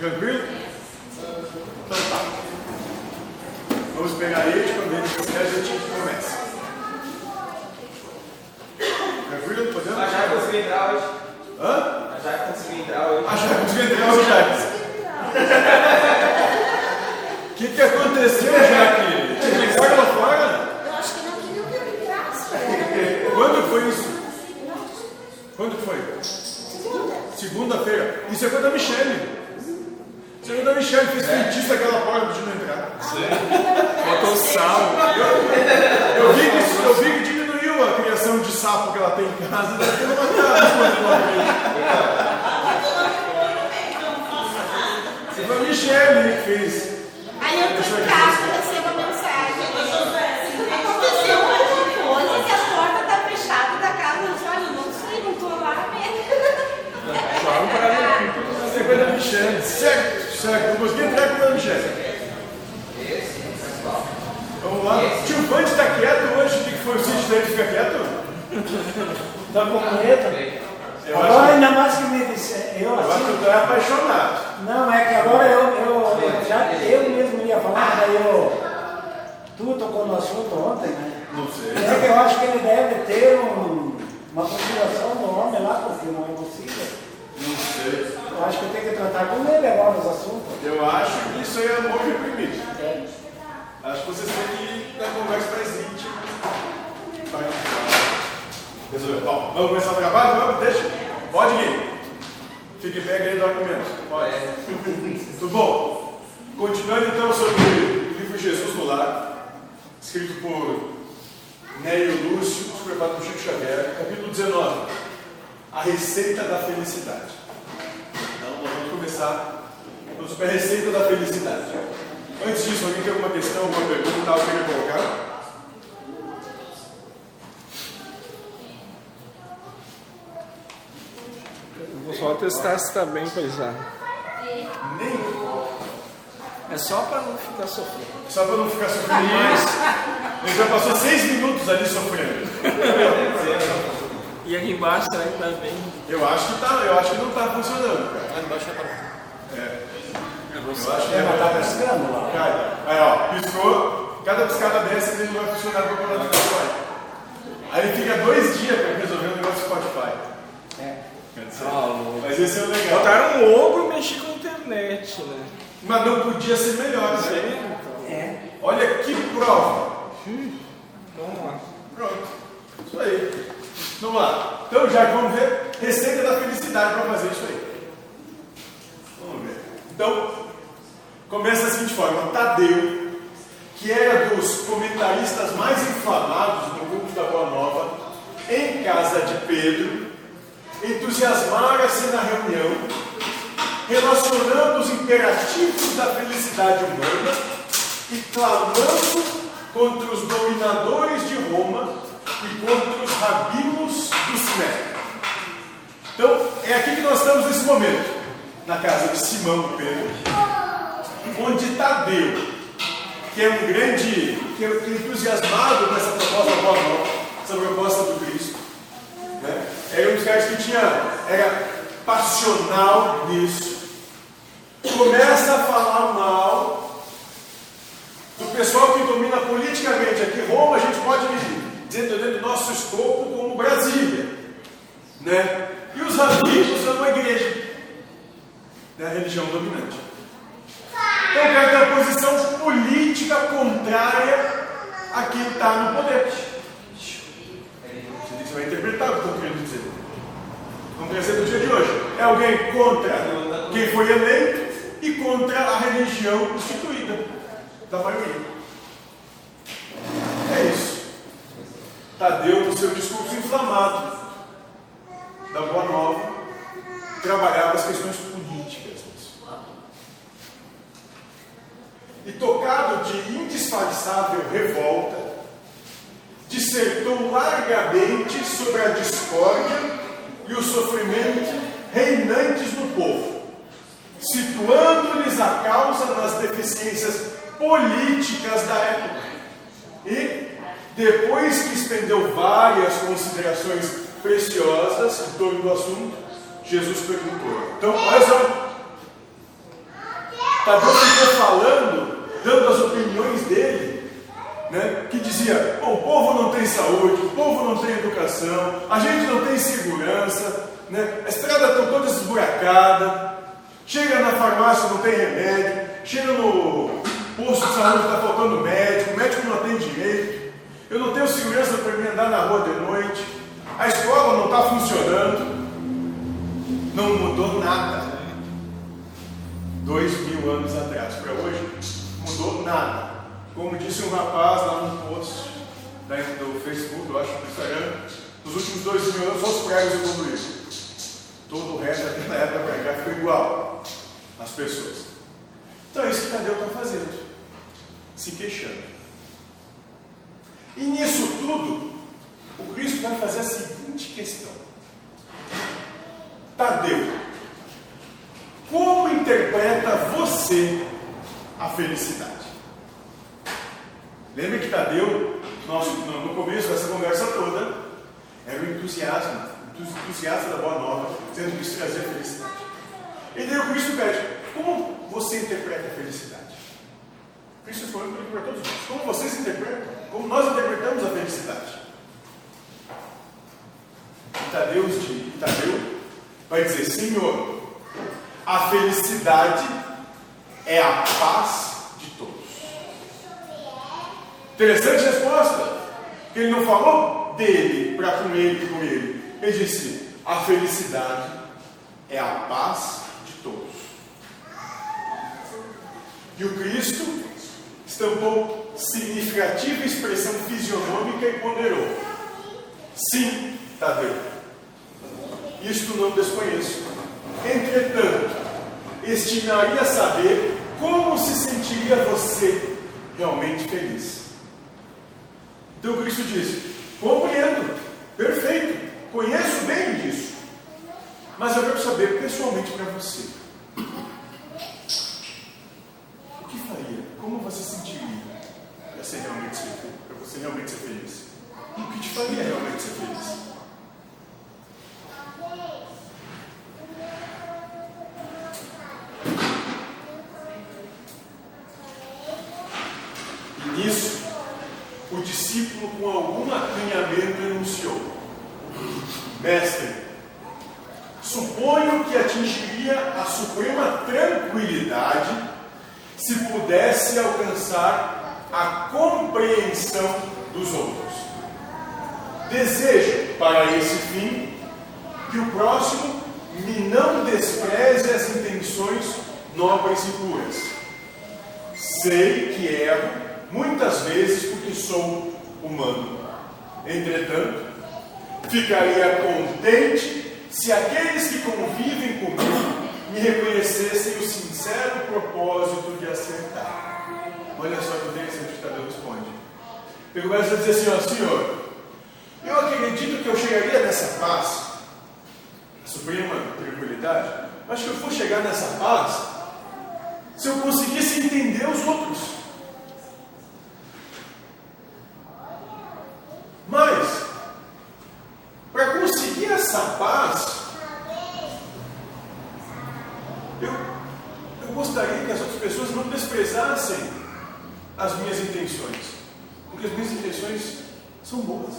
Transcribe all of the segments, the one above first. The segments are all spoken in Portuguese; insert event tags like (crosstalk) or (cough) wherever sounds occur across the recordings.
Tranquilo? Então tá. Vamos pegar ele, quando ele quiser, a gente começa. Tranquilo? Podemos? A Jair conseguiu entrar hoje. Hã? A Jair conseguiu entrar hoje. Ah, já consegui entrar hoje, Jaque. (laughs) O que, que aconteceu, Jaque? Te ligaram lá fora? Eu acho que não queria que eu entrasse. Era (laughs) Quando foi isso? Quando foi? segunda. Segunda-feira. Isso é coisa da Michelle. É coisa da Michelle. Fez feitiço aquela porta de não entrar. Botou sal. Eu vi, que, eu vi que diminuiu a criação de sapo que ela tem em casa. Deve ter ela fez. Foi a Michelle que fez. Aí eu tô em casa, recebo a mensagem. Aconteceu alguma coisa que a porta tá fechada da casa. Eu falei, olha, não sei, não tô lá mesmo. Joga para mim. Isso é coisa da Michelle. Certo, certo. Não consegui entrar com a Michelle. Vamos lá. Tio Band tá quieto hoje. O que que foi? O sítio dele fica quieto? Tá com medo? Eu Agora ainda mais que me disse, eu eu acho que assim, tu é apaixonado. não, é que agora eu, eu já eu mesmo ia falar, daí eu, tu tocou no assunto ontem, né? Não sei. É que eu acho que ele deve ter um, uma consideração do homem lá, porque não é possível. Não sei. Eu acho que tenho que tratar com ele agora os assuntos. Eu acho que isso aí é amor reprimido. Acho que vocês têm que ir na conversa mais. Resolveu. Bom, vamos começar a gravar? Vamos, deixa. Pode ir. Fique pé aí do argumento. Pode. Tudo bom? Continuando então sobre o livro Jesus no Lar, escrito por Nélio Lúcio, supervisado por Chico Xavier, capítulo 19. A receita da felicidade. Sobre a receita da felicidade. Antes disso, alguém tem alguma questão, alguma pergunta, algo que queria colocar? Vou só testar se tá bem paisado. Nem. É só para não ficar sofrendo. Só para não ficar sofrendo mais. Ele já passou seis minutos ali sofrendo. E aqui embaixo será que tá bem? Eu acho que tá, eu acho que não tá funcionando, cara. Lá embaixo tá É. Eu Eu acho que É, mas é. pescando lá. Cara, aí ó, piscou, cada piscada dessa ele não vai funcionar para o Spotify. Aí ele fica dois dias para resolver o negócio do Spotify. É. Dizer, Mas esse é o legal. Botaram um ogro e mexi com a internet, né? Mas não podia ser melhor, né? É. Olha que prova. Vamos lá. Pronto. Isso aí. Vamos lá. Então já vamos ver receita da felicidade para fazer isso aí. Então, começa da seguinte forma. Tadeu, que era dos comentaristas mais inflamados no grupo da Boa Nova, em casa de Pedro, entusiasmara-se na reunião, relacionando os imperativos da felicidade humana e clamando contra os dominadores de Roma e contra os rabinos do Sinédrio. Então, é aqui que nós estamos nesse momento, na casa de Simão Pedro, onde Tadeu, que é um grande, que é entusiasmado com essa proposta da Nova, essa proposta do Cristo, né? era um dos caras que tinha, era passional nisso, começa a falar mal do pessoal que domina politicamente aqui Roma, a gente pode dizer dentro do nosso escopo como Brasília, né? E os rabinos são uma igreja, né? A religião dominante. Então, tem uma posição política contrária a quem está no poder. Você vai interpretar o que eu estou querendo dizer. Vamos trazer do dia de hoje. É alguém contra quem foi eleito e contra a religião instituída da maioria. É isso. Tadeu, no seu discurso inflamado da Boa Nova, trabalhava as questões políticas nisso. E tocado de indisfarçável revolta, dissertou largamente sobre a discórdia e o sofrimento reinantes no povo, situando-lhes a causa nas deficiências políticas da época. E, depois que estendeu várias considerações preciosas em torno do assunto, Jesus perguntou. Então, olha só. Tadeu ficou falando, dando as opiniões dele, né, que dizia: "Pô, o povo não tem saúde, o povo não tem educação, a gente não tem segurança, né, as estradas estão todas esburacadas, chega na farmácia não tem remédio, chega no posto de saúde está faltando médico, o médico não atende direito, eu não tenho segurança para me andar na rua de noite, a escola não está funcionando, não mudou nada. Dois mil anos atrás para hoje, nada. Como disse um rapaz lá no post né, do Facebook, eu acho, no Instagram, nos últimos dois mil anos os pregos evoluíram. Todo o resto daquela (laughs) época para ficou igual. As pessoas. Então é isso que Tadeu está fazendo. Se queixando. E nisso tudo, o Cristo vai fazer a seguinte questão. Tadeu, como interpreta você a felicidade? Lembra que Tadeu, nosso, no começo dessa conversa toda, era o entusiasmo, entusiasta da boa nova, dizendo que isso trazia felicidade. E daí o Cristo pede, como você interpreta a felicidade? Cristo falou para todos nós, como vocês interpretam, como nós interpretamos a felicidade. E Tadeu, e Tadeu vai dizer, Senhor, a felicidade é a paz de todos. Interessante resposta. Que ele não falou com ele ele. Disse: a felicidade é a paz de todos. E o Cristo estampou significativa expressão fisionômica e ponderou: sim, Tadeu. Isto não desconheço. Entretanto, estimaria saber como se sentiria você realmente feliz. Então Cristo diz: compreendo, perfeito, conheço bem disso, mas eu quero saber pessoalmente para você. O que faria? Como você sentiria para ser realmente ser para você realmente ser feliz? O que te faria realmente ser feliz? E nisso, o discípulo, com algum acanhamento, enunciou: Mestre, suponho que atingiria a suprema tranquilidade se pudesse alcançar a compreensão dos outros. Desejo, para esse fim, que o próximo me não despreze as intenções nobres e puras. Sei que erro muitas vezes porque sou humano. Entretanto, ficaria contente se aqueles que convivem comigo me reconhecessem o sincero propósito de acertar. Olha só que interessante que Tadeu responde. Ele começa a dizer assim, ó, Senhor, eu acredito que eu chegaria nessa paz, suprema tranquilidade, mas que eu vou chegar nessa paz se eu conseguisse entender os outros. Mas, para conseguir essa paz, eu, eu gostaria que as outras pessoas não desprezassem as minhas intenções, porque as minhas intenções são boas.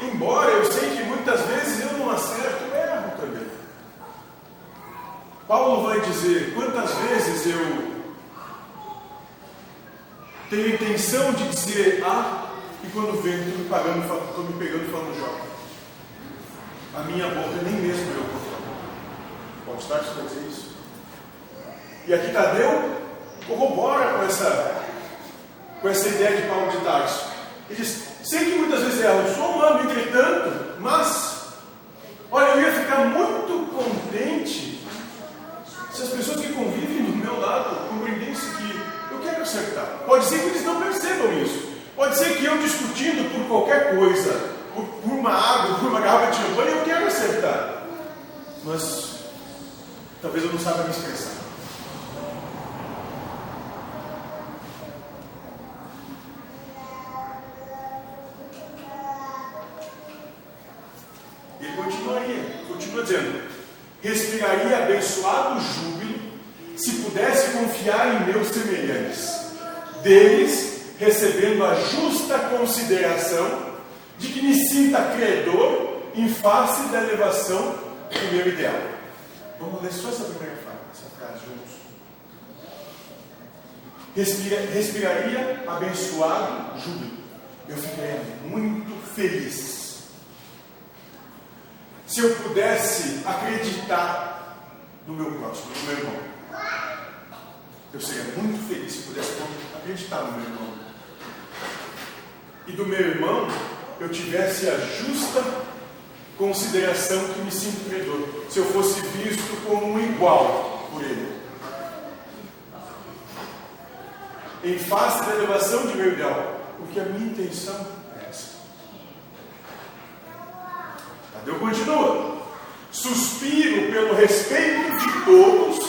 Embora eu sei que muitas vezes eu não acerto, eu erro também. Paulo vai dizer: quantas vezes eu tenho intenção de dizer A e quando vem estou me, pagando, estou me pegando falando J. A minha boca nem mesmo eu controlo. Pode estar que isso. E aqui Tadeu corrobora com essa, com essa ideia de Paulo de Tarso. Ele diz: sei que muitas vezes erro, sou humano, entretanto, mas, olha, eu ia ficar muito contente se as pessoas que convivem do meu lado compreendessem que eu quero acertar. Pode ser que eles não percebam isso. Pode ser que eu discutindo por qualquer coisa, por, por uma água, por uma garrafa de champanhe, eu quero acertar. Mas talvez eu não saiba me expressar. Ele continuaria, continua dizendo: respiraria abençoado júbilo se pudesse confiar em meus semelhantes, deles recebendo a justa consideração de que me sinta credor em face da elevação do meu ideal. Vamos ler só essa primeira frase, essa frase juntos. Respira, respiraria abençoado júbilo. Eu ficaria muito feliz se eu pudesse acreditar no meu próximo, no meu irmão. Eu seria muito feliz se pudesse acreditar no meu irmão. E do meu irmão eu tivesse a justa consideração que me sinto credor. Se eu fosse visto como um igual por ele. Em face da elevação de meu ideal. Porque a minha intenção é essa. Tadeu continua. Suspiro pelo respeito de todos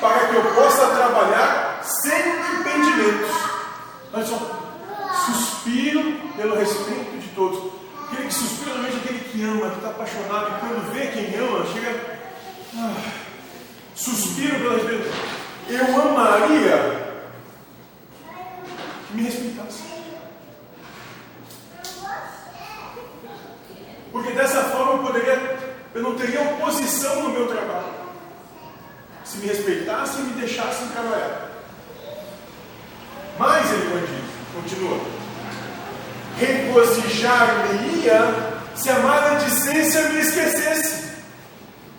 para que eu possa trabalhar sem impedimentos. Olha só. Suspiro pelo respeito de todos. Aquele que suspira normalmente é aquele que ama, que está apaixonado, e quando vê quem ama, chega. Ah, suspiro pelo respeito. Eu amaria que me respeitasse. Porque dessa forma eu poderia, eu não teria oposição no meu trabalho. Se me respeitassem e me deixassem trabalhar. Mas ele continua. Regozijar-me-ia se a maledicência me esquecesse.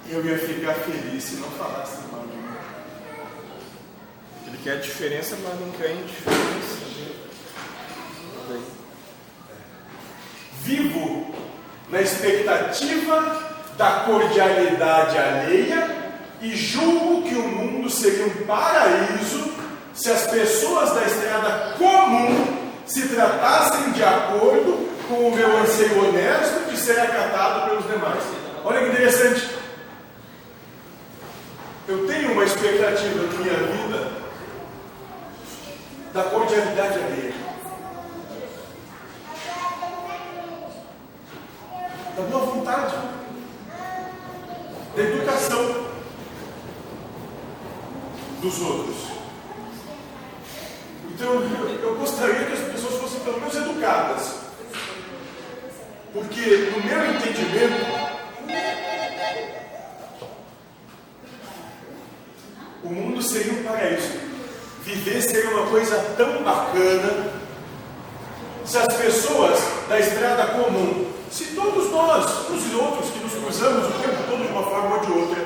Eu ia ficar feliz se não falasse mal de mim. Ele quer a diferença, mas não quer indiferença. Vivo na expectativa da cordialidade alheia e julgo que o mundo seria um paraíso se as pessoas da estrada comum se tratassem de acordo com o meu anseio honesto de ser acatado pelos demais. Olha que interessante. Eu tenho uma expectativa na minha vida da cordialidade alheia. Da boa vontade. Da educação dos outros. Então eu, gostaria que as pessoas fossem pelo menos educadas. Porque no meu entendimento, o mundo seria um paraíso. Viver seria uma coisa tão bacana se as pessoas da estrada comum, se todos nós, uns e outros que nos cruzamos o tempo todo forma ou de outra,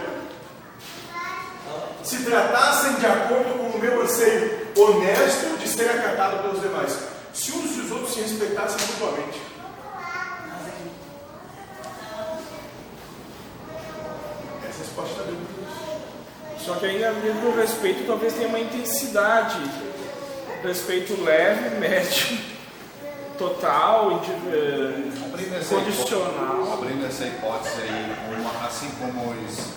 se tratassem de acordo com o meu anseio honesto de ser acatado pelos demais, se uns e os outros se respeitassem mutuamente. Essa resposta está dentro Só que ainda dentro do respeito talvez tenha uma intensidade. Respeito leve, médio, total, condicional. abrindo essa hipótese aí, uma- assim como os,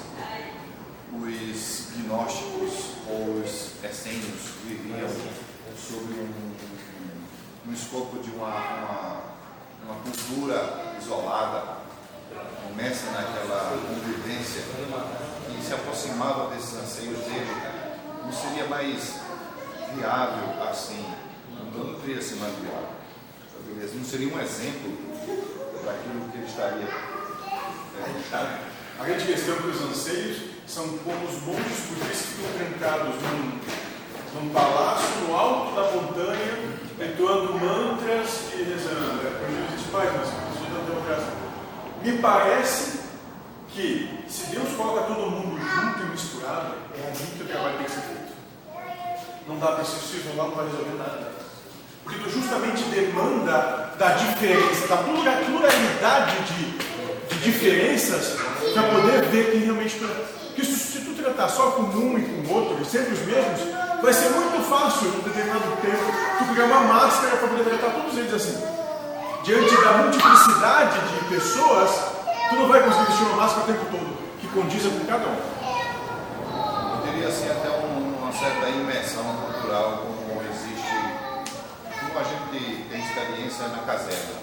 os gnósticos ou os essênios viviam sob um, um escopo de uma, uma, uma cultura isolada, começa naquela convivência e se aproximava desses anseios dele, não seria mais viável assim, não, ser mais viável. Não seria um exemplo daquilo que ele estaria. é, A grande questão é que os anseios são como os montes budistas que ficam trancados num, num palácio no alto da montanha, entoando mantras e rezando. É como existe faz, mas as pessoas não democracia. Me parece que se Deus coloca todo mundo junto e misturado, é ali que o trabalho tem que ser feito. Não dá para se isolar, não vai resolver nada. Porque justamente demanda da diferença, da plura- pluralidade de, de diferenças, para poder ver quem realmente tu. Porque se, tu tratar só com um e com outro, e sempre os mesmos, vai ser muito fácil, em um determinado tempo, tu criar uma máscara para poder tratar todos eles assim. Diante da multiplicidade de pessoas, tu não vai conseguir vestir uma máscara o tempo todo, que condiza com cada um. Poderia ser até um- uma certa imersão cultural, a gente tem experiência na caserna,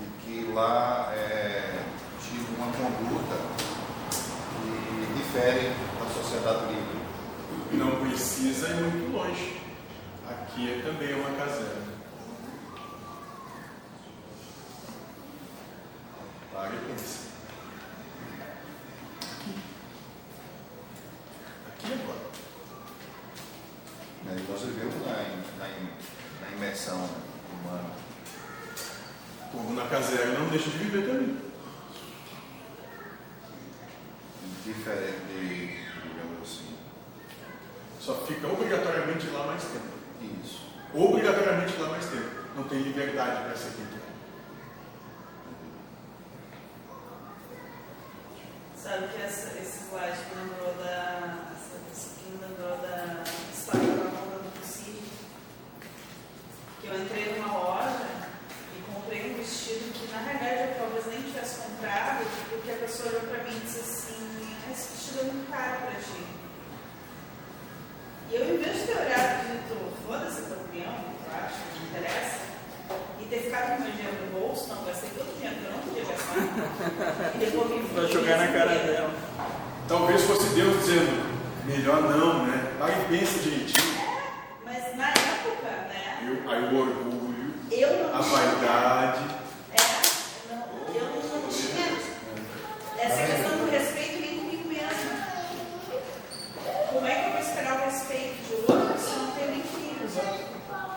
de que lá é, tive uma conduta e difere da sociedade livre? Não precisa ir muito longe. Aqui é também uma caserna. Para e pensa. Aqui. Aqui agora. Né, e Nós vivemos na, na, imersão humana. O povo na caserna não deixa de viver também. Diferente de, digamos assim, Só fica obrigatoriamente lá mais tempo. isso. Obrigatoriamente lá mais tempo. Não tem liberdade para ser quem quer. Sabe que essa, esse slide me lembrou da. Essa, isso aqui me lembrou da história que eu estava contando do Cid. Que eu entrei numa loja e comprei um vestido que na realidade eu talvez nem tivesse comprado, porque a pessoa olhou pra mim e disse assim, "Ah, esse vestido é muito caro pra ti. E eu, em vez de ter olhado e dito, foda-se a tua opinião, tu acha, não interessa, e ter ficado com meu dinheiro no bolso, não, gastei todo o dinheiro que eu (laughs) Pra jogar na cara dela. Talvez fosse Deus dizendo, melhor não, né? Para e pensa direitinho. Mas na época, né? Eu- Aí o orgulho, Eu não a tinha. vaidade. É, não, eu não tinha essa questão do respeito nem comigo mesma. Como é que eu vou esperar o respeito de outro se eu não tenho nem filhos?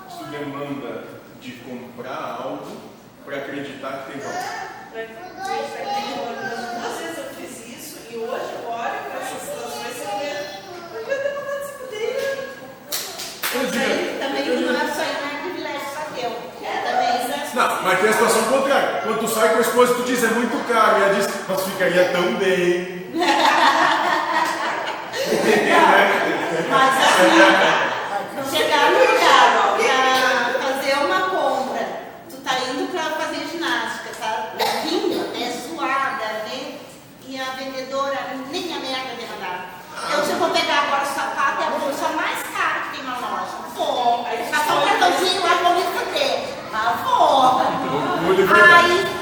Isso demanda de comprar algo para acreditar que tem valor. Pra acreditar que tem valor. Duas vezes eu fiz isso e hoje eu olho para essas situações e eu vejo. Eu devia ter vontade de se poder. Eu digo, Também não é só ir, não é privilégio só teu. É também. Não, mas tem a situação contrária. Quando tu sai com a esposa, tu diz é muito caro. E ela diz, mas ficaria tão bem. Mas assim, chegar no lugar pra fazer uma compra, tu tá indo pra fazer ginástica, tá vindo até suada, né? E a vendedora nem a merda de mandar. Eu se eu vou pegar agora o sapato, é a bolsa mais cara que tem na loja. Vou. Passar um cartãozinho lá, vou me fuder. Ah,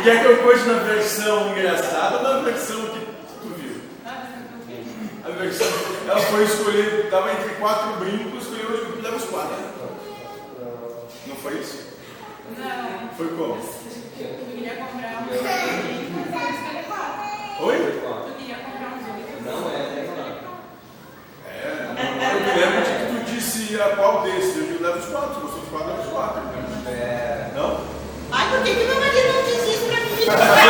O que é que eu pus na versão engraçada ou na versão que tu viu? A versão. Ela foi escolher, estava entre quatro brincos, escolheu leva os quatro. Não foi isso? Não, Foi como? eu queria comprar um quatro. Oi? Eu queria comprar uns oito. não é, não É, eu me lembro de que tu disse a qual desses. Eu digo, leva os quatro, gostou dos quatro, leva os quatro. é. É. Não? Ai, por que, que não diz Right. (laughs) (laughs)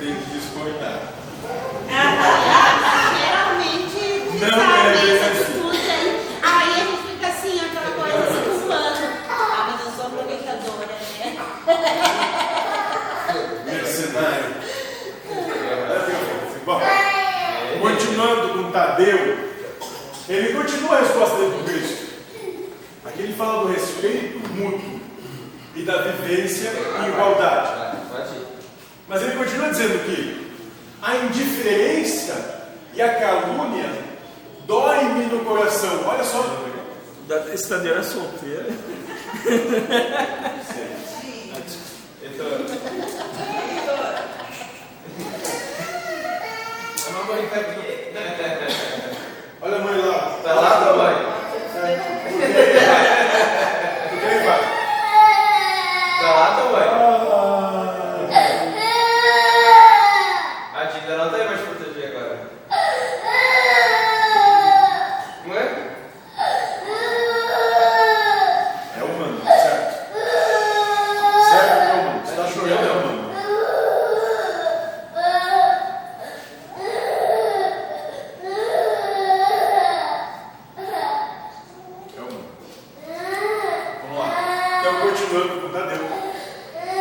tenho que discordar. Geralmente Não desarma é bem assim. aí. A gente fica assim, aquela coisa se culpando. Ah, mas eu sou aproveitadora, né? Mercenário. Bom, continuando com Tadeu, ele continua a resposta dele para Cristo. Aqui ele fala do respeito mútuo e da vivência em igualdade. Mas ele continua dizendo que a indiferença e a calúnia doem-me no coração. Olha só. Da estadeira solteira. A mamãe tá aqui. Olha a mãe lá. Tá lá, mamãe? Porque ele vai. Então, continuando com o Tadeu.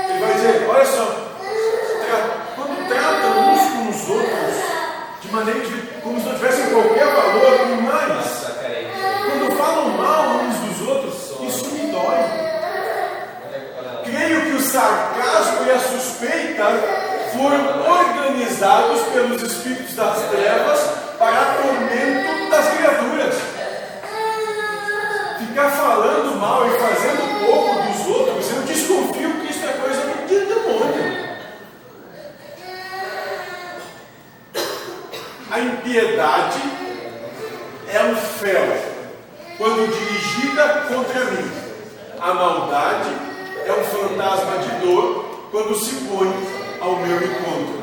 Ele vai dizer, olha só, tra- quando tratam uns com os outros de maneira de, como se não tivessem qualquer valor, e mais, Nossa, peraí. quando falam mal uns dos outros, isso me dói. Olha, olha lá. Creio que o sarcasmo e a suspeita foram organizados pelos espíritos das trevas para tormento das criaturas. Ficar falando mal e fazendo pouco dos outros, eu desconfio que isso é coisa do demônio. A impiedade é um fel quando dirigida contra mim. A maldade é um fantasma de dor quando se põe ao meu encontro.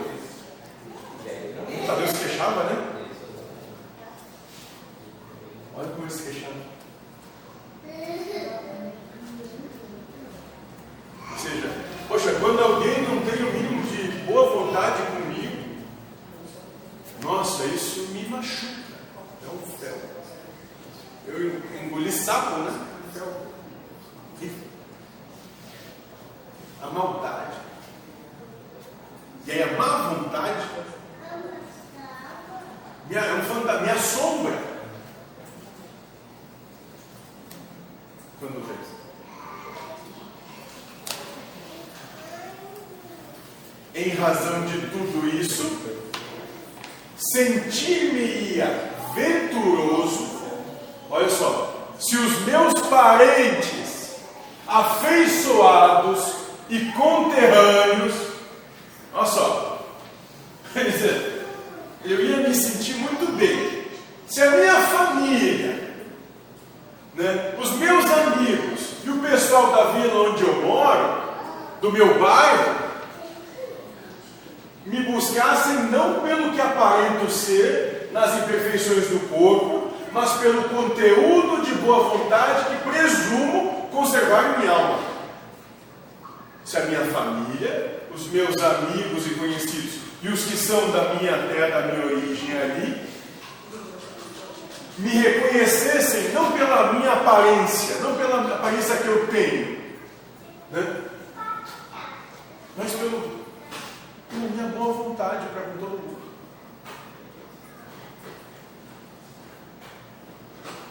Tadeu se queixava, né? Olha como ele se queixava. Ou seja, poxa, quando alguém não tem o mínimo de boa vontade comigo, nossa, isso me machuca. É um fel. Eu engoli sapo, né? Fel. Horrível. A maldade. E aí a má vontade me, é um fanta- me assombra. Quando vê. Em razão de tudo isso, sentir-me-ia venturoso, olha só, se os meus parentes, afeiçoados e conterrâneos, olha só, quer dizer, eu ia me sentir muito bem se a minha família, né, os meus amigos e o pessoal da vila onde eu moro, do meu bairro, me buscassem não pelo que aparento ser nas imperfeições do corpo, mas pelo conteúdo de boa vontade que presumo conservar em minha alma. Se a minha família, os meus amigos e conhecidos e os que são da minha terra, da minha origem ali, me reconhecessem não pela minha aparência, não pela aparência que eu tenho, né? mas pelo pela minha boa vontade para com todo mundo.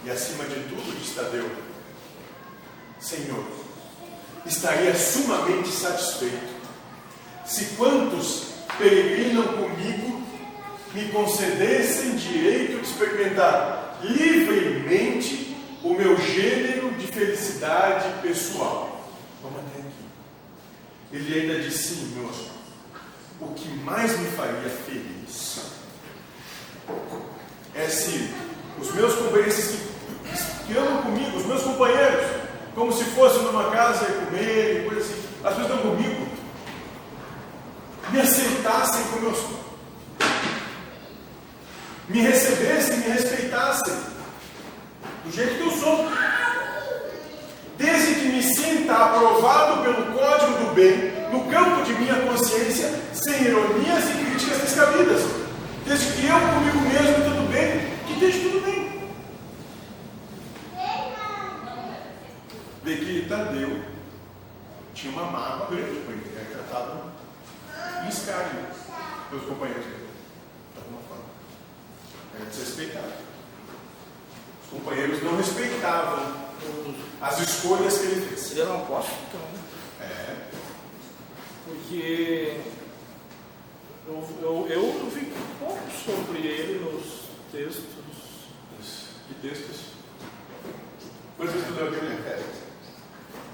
E acima de tudo, diz Tadeu, Senhor, estaria sumamente satisfeito se quantos peregrinam comigo me concedessem direito de experimentar livremente o meu gênero de felicidade pessoal. Vamos até aqui. Ele ainda disse, Senhor, o que mais me faria feliz é se os meus companheiros que, que amam comigo, os meus companheiros, como se fossem numa casa e comer coisa assim, as pessoas estão comigo, aceitassem como eu sou, me recebessem, me respeitassem, do jeito que eu sou, desde que me sinta aprovado pelo código do bem, no campo de minha consciência, sem ironias e críticas descabidas. Desde que eu comigo mesmo tudo bem, que esteja tudo bem. Vê que Tadeu tinha uma mágoa grande era tratado em escárnio pelos companheiros dele. De alguma forma. Era desrespeitado. Os companheiros não respeitavam as escolhas que ele fez. Ele era um apóstolo então, né? É. Porque eu, eu, eu vi pouco sobre ele nos textos. Que textos? Quantos estudou aquele?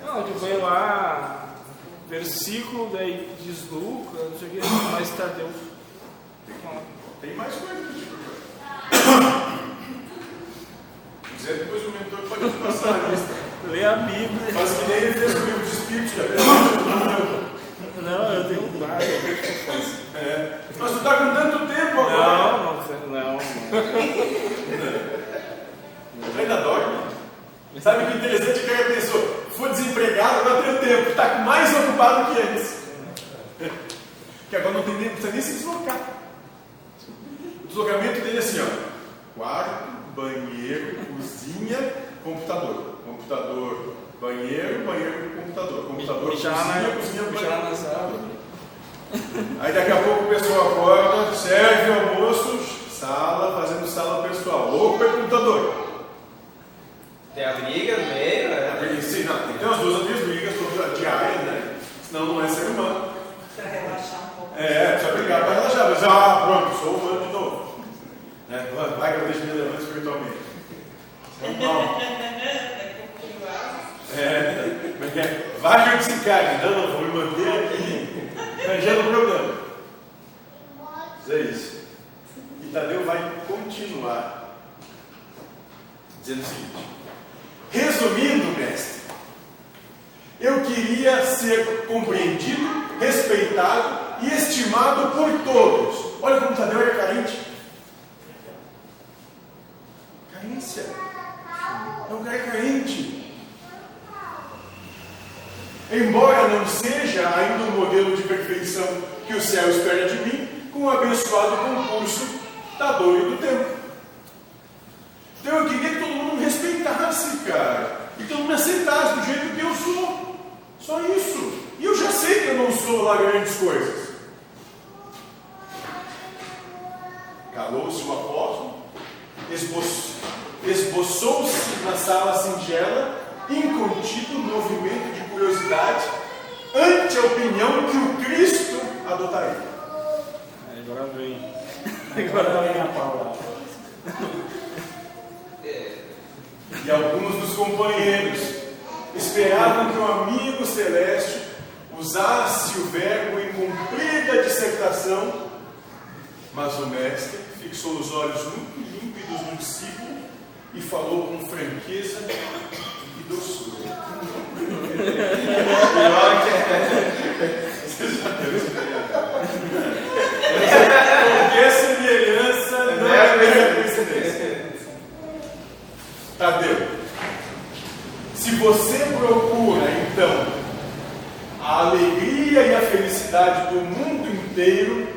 Não, de veio lá, versículo, daí diz Lucas, não sei o que, mais Tadeu. Tem mais coisa que. Se quiser, depois o mentor pode passar a lista. Lê a Bíblia. Faz que nem ele fez o livro de Espírito, já? Não, eu tenho um dado. É. Mas tu está com tanto tempo agora. Não, não, não. não. Ainda dorme. Sabe que interessante que ele pensou? Foi desempregado, agora tem tempo. Está mais ocupado que antes. Que agora não, tem nem, não precisa nem se deslocar. O deslocamento dele é assim, ó. Quarto, banheiro, cozinha, computador. Computador, banheiro. Banheiro, computador. Computador, cozinha, na, cozinha, banheiro. nas árvores. Aí daqui a pouco o pessoal acorda, serve almoço, sala, fazendo sala pessoal. Opa, é computador. Tem a briga no meio, Aí, sim, não, tem que ter umas duas ou três brigas diárias, né? Senão não é ser humano. Para relaxar um pouco. É, precisa brigar para relaxar. Mas, ah, pronto, sou humano de novo. Né? Vai, que eu deixo me levando espiritualmente. É, é que é? vai que eu desencarne. Não, não, vou me manter aqui, arranjando problema. Mas é isso. E Tadeu vai continuar dizendo o seguinte: Resumindo, mestre, eu queria ser compreendido, respeitado e estimado por todos. Olha como Tadeu era carente. Carência. É um cara carente. Embora não seja ainda um modelo de perfeição que o céu espera de mim, com o abençoado concurso da dor e do tempo. Então eu queria que todo mundo me respeitasse, cara. E todo mundo me aceitasse do jeito que eu sou. Só isso. E eu já lá grandes coisas. Calou-se o apóstolo, esboçou- esboçou-se na sala singela, incontido movimento de curiosidade, ante a opinião que o Cristo adotaria. Agora vem. (laughs) Agora vem a Paula. E alguns dos companheiros esperavam que o amigo celeste o verbo em comprida dissertação, mas o mestre fixou os olhos muito límpidos no discípulo e falou com franqueza e doçura. (laughs) Pior que Você já teve experiência? Qualquer semelhança não é a mesma coincidência. Tadeu, se você procura então a alegria e a felicidade do mundo inteiro,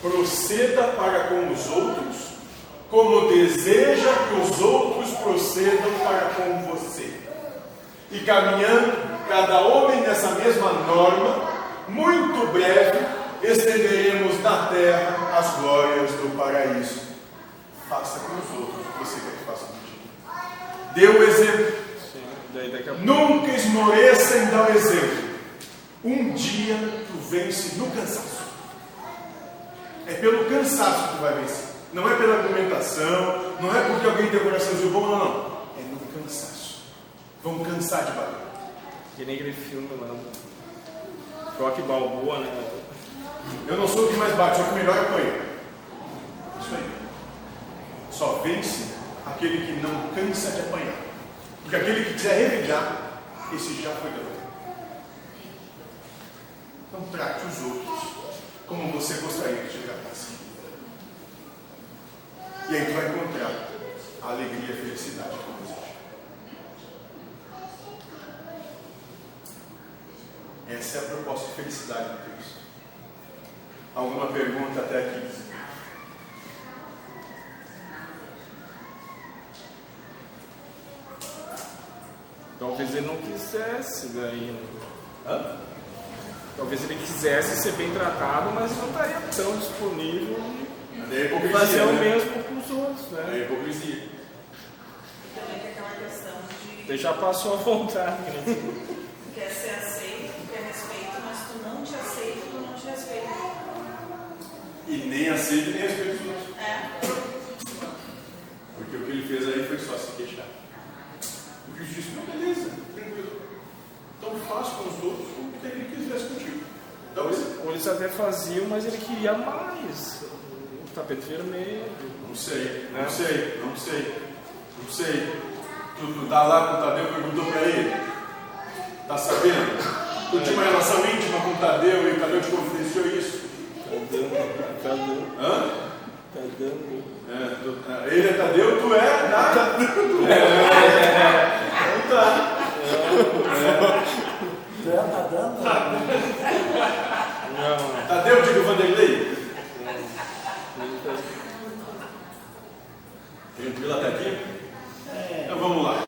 proceda para com os outros como deseja que os outros procedam para com você. E caminhando cada homem nessa mesma norma, muito breve estenderemos na terra as glórias do paraíso. Faça com os outros o que você quer que faça contigo. Dê o exemplo. A pouco. Nunca esmoreça em dar o exemplo. Um dia tu vence no cansaço. É pelo cansaço que tu vai vencer. Não é pela argumentação, não é porque alguém tem o coraçãozinho bom, não, não. É no cansaço. Vamos cansar de bater. Que nem aquele filme lá Rock Balboa, né? Eu não sou o que mais bate, sou o que melhor apanha. Isso aí. Só vence aquele que não cansa de apanhar. Porque aquele que quiser revidar, esse já foi derrotado. Então trate os outros como você gostaria que te tratassem. E aí tu vai encontrar a alegria e a felicidade que deseja. Essa é a proposta de felicidade de Cristo. Alguma pergunta até aqui? Talvez ele não quisesse daí, né? Hã? Talvez ele quisesse ser bem tratado, mas não estaria tão disponível É fazer o né? mesmo com os outros, É né? hipocrisia. E também tem aquela questão de Ele já passou a vontade, né? tu quer ser aceito, tu quer respeito, mas tu não te aceita, tu não te respeita. E nem aceita nem respeita os outros. É. Porque o que ele fez aí foi só se queixar. O juiz disse, não, beleza, tranquilo. Então faça com os outros o que ele quisesse contigo. Dá o exemplo. Ou eles até faziam, mas ele queria mais. Tapete vermelho. Não sei, não É. sei, não sei, não sei. Tu, tu tá lá com o Tadeu, perguntou pra ele. Tá sabendo? Tu tinha uma relação íntima com o Tadeu e o Tadeu te confidenciou isso? Tá dando, Hã? dando. É, tu- é, ele é Tadeu, tu é nada. (laughs) Tu é. Então tá. Tu é, dando? Não, Tadeu, diga o Vanderlei. Tranquilo até aqui? É. Então vamos lá.